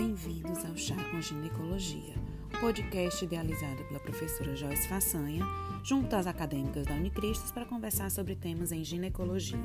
Bem-vindos ao Chá com Ginecologia, podcast idealizado pela professora Joyce Façanha, junto às acadêmicas da Unicristos para conversar sobre temas em ginecologia.